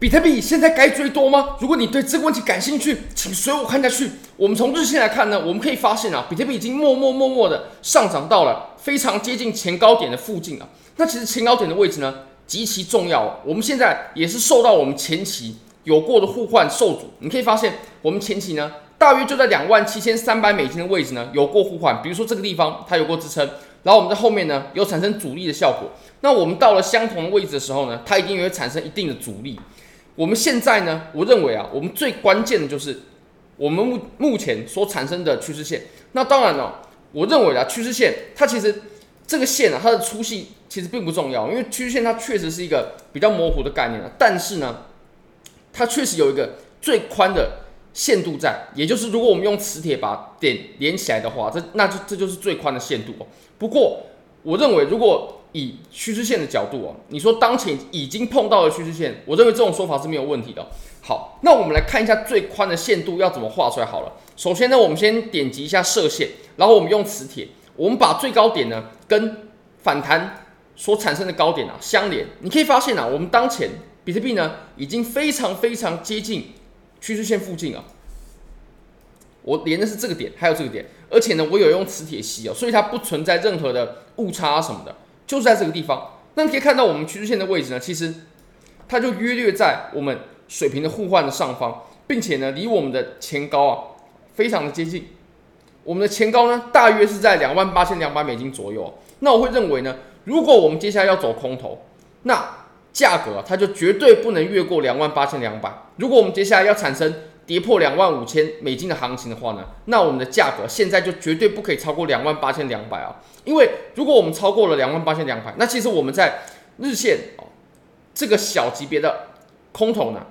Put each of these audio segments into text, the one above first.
比特币现在该追多吗？如果你对这个问题感兴趣，请随我看下去。我们从日线来看呢，我们可以发现啊，比特币已经默默默默的上涨到了非常接近前高点的附近啊。那其实前高点的位置呢，极其重要。我们现在也是受到我们前期有过的互换受阻。你可以发现，我们前期呢，大约就在两万七千三百美金的位置呢，有过互换。比如说这个地方，它有过支撑。然后我们在后面呢，有产生阻力的效果。那我们到了相同的位置的时候呢，它一定也会产生一定的阻力。我们现在呢，我认为啊，我们最关键的就是我们目目前所产生的趋势线。那当然了，我认为啊，趋势线它其实这个线啊，它的粗细其实并不重要，因为趋势线它确实是一个比较模糊的概念啊。但是呢，它确实有一个最宽的限度在，也就是如果我们用磁铁把点连起来的话，这那就这就是最宽的限度哦。不过我认为如果以趋势线的角度啊，你说当前已经碰到了趋势线，我认为这种说法是没有问题的。好，那我们来看一下最宽的线度要怎么画出来好了。首先呢，我们先点击一下射线，然后我们用磁铁，我们把最高点呢跟反弹所产生的高点啊相连。你可以发现啊，我们当前比特币呢已经非常非常接近趋势线附近啊。我连的是这个点，还有这个点，而且呢，我有用磁铁吸哦，所以它不存在任何的误差什么的。就是在这个地方，那你可以看到我们趋势线的位置呢，其实它就约略在我们水平的互换的上方，并且呢，离我们的前高啊非常的接近。我们的前高呢，大约是在两万八千两百美金左右。那我会认为呢，如果我们接下来要走空头，那价格啊，它就绝对不能越过两万八千两百。如果我们接下来要产生跌破两万五千美金的行情的话呢，那我们的价格现在就绝对不可以超过两万八千两百啊！因为如果我们超过了两万八千两百，那其实我们在日线哦这个小级别的空头呢，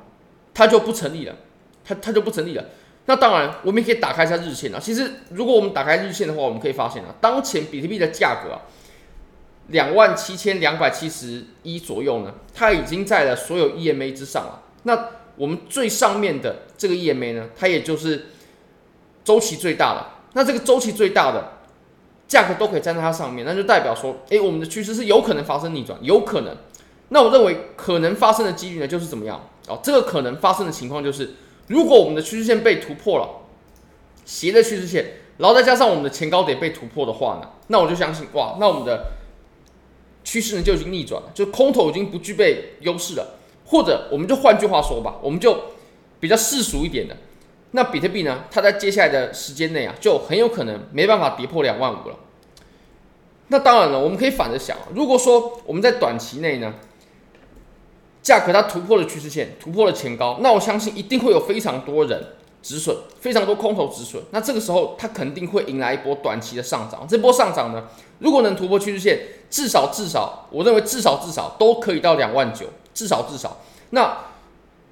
它就不成立了，它它就不成立了。那当然，我们也可以打开一下日线啊。其实如果我们打开日线的话，我们可以发现啊，当前比特币的价格啊，两万七千两百七十一左右呢，它已经在了所有 EMA 之上了。那我们最上面的这个 EMA 呢，它也就是周期最大的。那这个周期最大的价格都可以站在它上面，那就代表说，诶，我们的趋势是有可能发生逆转，有可能。那我认为可能发生的几率呢，就是怎么样？哦，这个可能发生的情况就是，如果我们的趋势线被突破了，斜的趋势线，然后再加上我们的前高点被突破的话呢，那我就相信，哇，那我们的趋势呢就已经逆转了，就空头已经不具备优势了。或者，我们就换句话说吧，我们就比较世俗一点的，那比特币呢，它在接下来的时间内啊，就很有可能没办法跌破两万五了。那当然了，我们可以反着想，如果说我们在短期内呢，价格它突破了趋势线，突破了前高，那我相信一定会有非常多人止损，非常多空头止损。那这个时候，它肯定会迎来一波短期的上涨。这波上涨呢，如果能突破趋势线，至少至少，我认为至少至少都可以到两万九。至少至少，那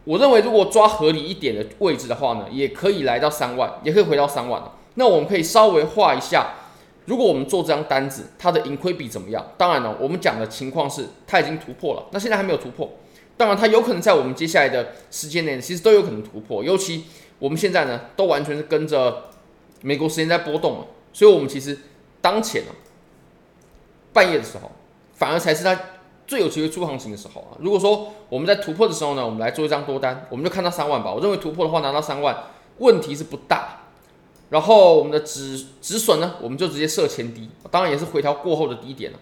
我认为如果抓合理一点的位置的话呢，也可以来到三万，也可以回到三万。那我们可以稍微画一下，如果我们做这张单子，它的盈亏比怎么样？当然了，我们讲的情况是它已经突破了，那现在还没有突破。当然，它有可能在我们接下来的时间内，其实都有可能突破。尤其我们现在呢，都完全是跟着美国时间在波动嘛，所以我们其实当前呢，半夜的时候，反而才是它。最有机会出行情的时候啊，如果说我们在突破的时候呢，我们来做一张多单，我们就看到三万吧。我认为突破的话拿到三万，问题是不大。然后我们的止止损呢，我们就直接设前低，当然也是回调过后的低点了。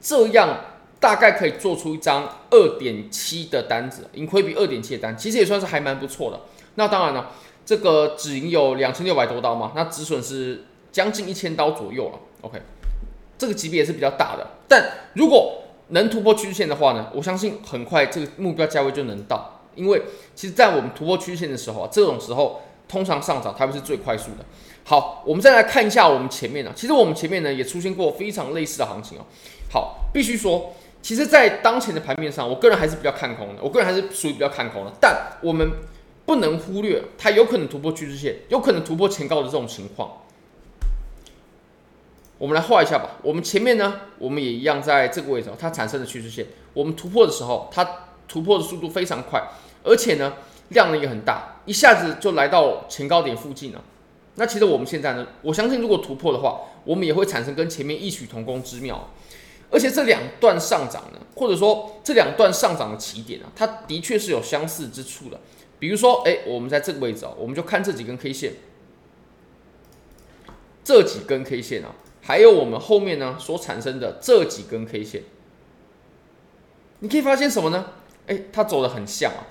这样大概可以做出一张二点七的单子，盈亏比二点七的单，其实也算是还蛮不错的。那当然了，这个止盈有两千六百多刀嘛，那止损是将近一千刀左右了。OK，这个级别也是比较大的。但如果能突破趋势线的话呢，我相信很快这个目标价位就能到。因为其实，在我们突破趋势线的时候啊，这种时候通常上涨它会是最快速的。好，我们再来看一下我们前面啊，其实我们前面呢也出现过非常类似的行情哦。好，必须说，其实，在当前的盘面上，我个人还是比较看空的，我个人还是属于比较看空的。但我们不能忽略它有可能突破趋势线，有可能突破前高的这种情况。我们来画一下吧。我们前面呢，我们也一样在这个位置，它产生的趋势线。我们突破的时候，它突破的速度非常快，而且呢，量呢也很大，一下子就来到前高点附近了。那其实我们现在呢，我相信如果突破的话，我们也会产生跟前面异曲同工之妙。而且这两段上涨呢，或者说这两段上涨的起点啊，它的确是有相似之处的。比如说，哎，我们在这个位置啊，我们就看这几根 K 线，这几根 K 线啊，还有我们后面呢所产生的这几根 K 线，你可以发现什么呢？哎，它走得很像啊。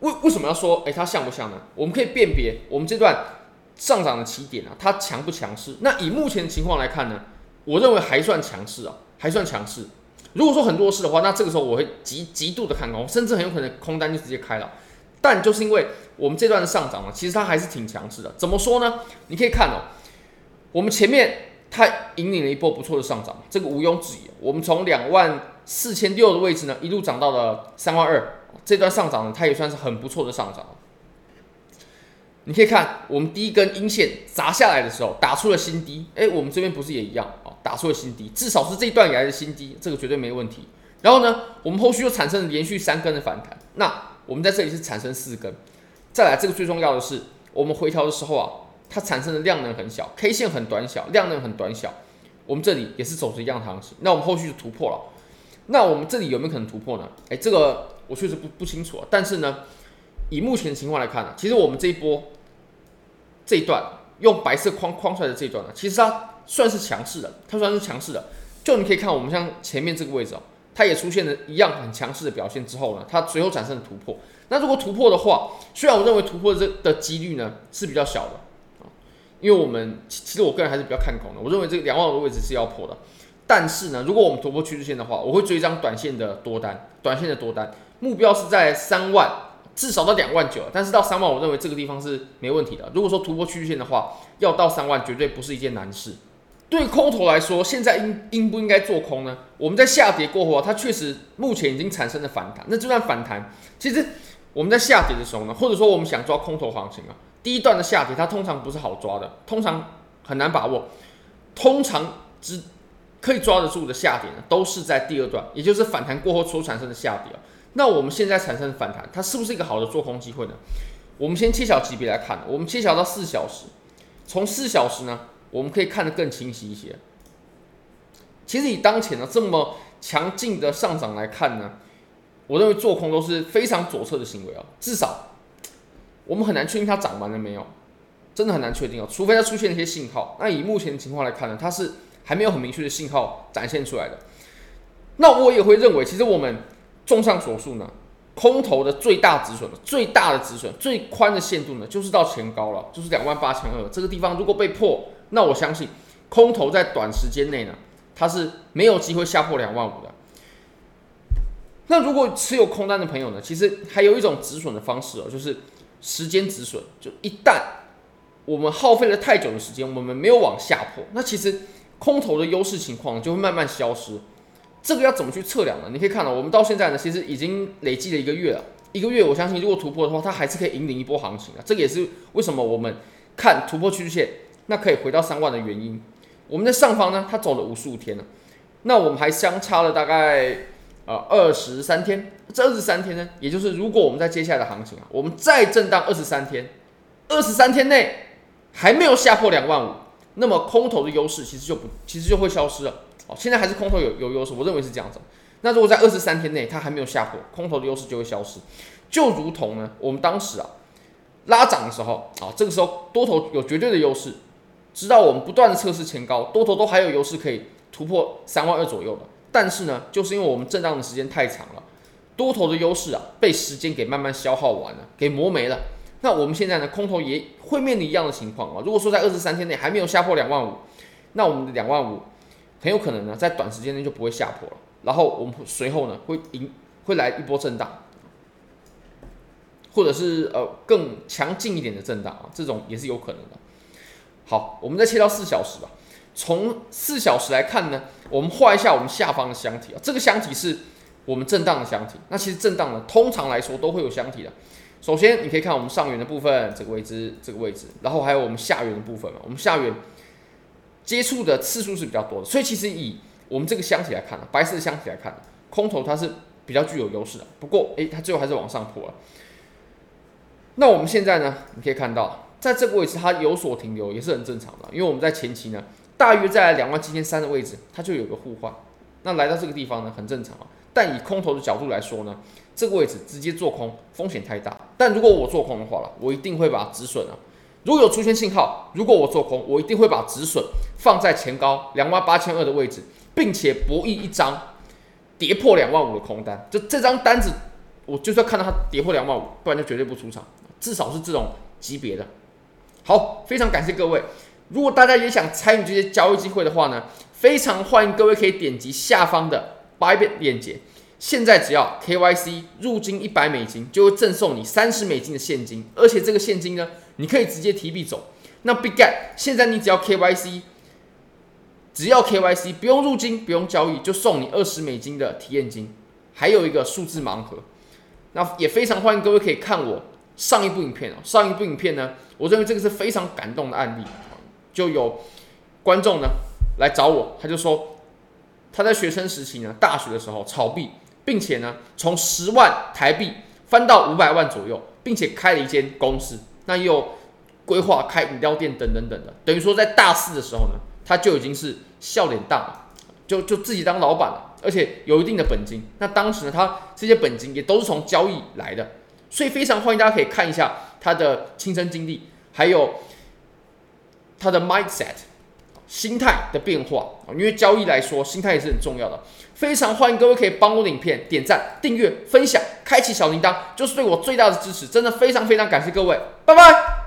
为为什么要说哎它像不像呢？我们可以辨别我们这段上涨的起点啊，它强不强势？那以目前的情况来看呢，我认为还算强势啊。还算强势。如果说很弱势的话，那这个时候我会极极度的看空，甚至很有可能空单就直接开了。但就是因为我们这段的上涨啊，其实它还是挺强势的。怎么说呢？你可以看哦，我们前面它引领了一波不错的上涨，这个毋庸置疑。我们从两万四千六的位置呢，一路涨到了三万二，这段上涨呢，它也算是很不错的上涨。你可以看，我们第一根阴线砸下来的时候，打出了新低。哎，我们这边不是也一样啊？打出了新低，至少是这一段以来的新低，这个绝对没问题。然后呢，我们后续又产生了连续三根的反弹。那我们在这里是产生四根。再来，这个最重要的是，我们回调的时候啊，它产生的量能很小，K 线很短小，量能很短小。我们这里也是走着一样的行情。那我们后续就突破了。那我们这里有没有可能突破呢？哎，这个我确实不不清楚啊。但是呢，以目前的情况来看呢，其实我们这一波。这一段用白色框框出来的这一段呢，其实它算是强势的，它算是强势的。就你可以看我们像前面这个位置哦，它也出现了一样很强势的表现之后呢，它随后产生了突破。那如果突破的话，虽然我认为突破的这的几率呢是比较小的，因为我们其实我个人还是比较看空的，我认为这个两万五的位置是要破的。但是呢，如果我们突破趋势线的话，我会追一张短线的多单，短线的多单目标是在三万。至少到两万九，但是到三万，我认为这个地方是没问题的。如果说突破趋势线的话，要到三万绝对不是一件难事。对空头来说，现在应应不应该做空呢？我们在下跌过后啊，它确实目前已经产生了反弹。那这段反弹，其实我们在下跌的时候呢，或者说我们想抓空头行情啊，第一段的下跌它通常不是好抓的，通常很难把握。通常只可以抓得住的下跌呢，都是在第二段，也就是反弹过后所产生的下跌啊。那我们现在产生的反弹，它是不是一个好的做空机会呢？我们先切小级别来看，我们切小到四小时，从四小时呢，我们可以看得更清晰一些。其实以当前呢这么强劲的上涨来看呢，我认为做空都是非常左侧的行为啊，至少我们很难确定它涨完了没有，真的很难确定哦，除非它出现一些信号。那以目前的情况来看呢，它是还没有很明确的信号展现出来的。那我也会认为，其实我们。综上所述呢，空头的最大止损、最大的止损、最宽的限度呢，就是到前高了，就是两万八千二这个地方。如果被破，那我相信空头在短时间内呢，它是没有机会下破两万五的。那如果持有空单的朋友呢，其实还有一种止损的方式哦，就是时间止损。就一旦我们耗费了太久的时间，我们没有往下破，那其实空头的优势情况就会慢慢消失。这个要怎么去测量呢？你可以看到，我们到现在呢，其实已经累计了一个月了。一个月，我相信如果突破的话，它还是可以引领一波行情啊。这个也是为什么我们看突破趋势线，那可以回到三万的原因。我们的上方呢，它走了五十五天了，那我们还相差了大概呃二十三天。这二十三天呢，也就是如果我们在接下来的行情啊，我们再震荡二十三天，二十三天内还没有下破两万五，那么空头的优势其实就不，其实就会消失了。哦，现在还是空头有有优势，我认为是这样子。那如果在二十三天内它还没有下破，空头的优势就会消失。就如同呢，我们当时啊拉涨的时候啊，这个时候多头有绝对的优势，直到我们不断的测试前高，多头都还有优势可以突破三万二左右的。但是呢，就是因为我们震荡的时间太长了，多头的优势啊被时间给慢慢消耗完了，给磨没了。那我们现在呢，空头也会面临一样的情况啊。如果说在二十三天内还没有下破两万五，那我们的两万五。很有可能呢，在短时间内就不会下破了，然后我们随后呢会迎会来一波震荡，或者是呃更强劲一点的震荡啊，这种也是有可能的。好，我们再切到四小时吧。从四小时来看呢，我们画一下我们下方的箱体啊，这个箱体是我们震荡的箱体。那其实震荡呢，通常来说都会有箱体的。首先你可以看我们上缘的部分，这个位置，这个位置，然后还有我们下缘的部分嘛，我们下缘。接触的次数是比较多的，所以其实以我们这个箱体来看呢，白色的箱体来看，空头它是比较具有优势的。不过，诶，它最后还是往上破了。那我们现在呢，你可以看到，在这个位置它有所停留，也是很正常的。因为我们在前期呢，大约在两万七千三的位置，它就有个互换。那来到这个地方呢，很正常啊。但以空头的角度来说呢，这个位置直接做空风险太大。但如果我做空的话了，我一定会把止损啊。如果有出现信号，如果我做空，我一定会把止损放在前高两万八千二的位置，并且博弈一张跌破两万五的空单。就这张单子，我就是要看到它跌破两万五，不然就绝对不出场。至少是这种级别的。好，非常感谢各位。如果大家也想参与这些交易机会的话呢，非常欢迎各位可以点击下方的 Bybit 链接。现在只要 KYC 入金一百美金，就会赠送你三十美金的现金，而且这个现金呢，你可以直接提币走。那 Bitget 现在你只要 KYC，只要 KYC 不用入金，不用交易，就送你二十美金的体验金，还有一个数字盲盒。那也非常欢迎各位可以看我上一部影片哦。上一部影片呢，我认为这个是非常感动的案例，就有观众呢来找我，他就说他在学生时期呢，大学的时候炒币。并且呢，从十万台币翻到五百万左右，并且开了一间公司，那也有规划开饮料店等等等的，等于说在大四的时候呢，他就已经是笑脸大了，就就自己当老板了，而且有一定的本金。那当时呢，他这些本金也都是从交易来的，所以非常欢迎大家可以看一下他的亲身经历，还有他的 mindset。心态的变化，因为交易来说，心态也是很重要的。非常欢迎各位可以帮我的影片点赞、订阅、分享、开启小铃铛，就是对我最大的支持。真的非常非常感谢各位，拜拜。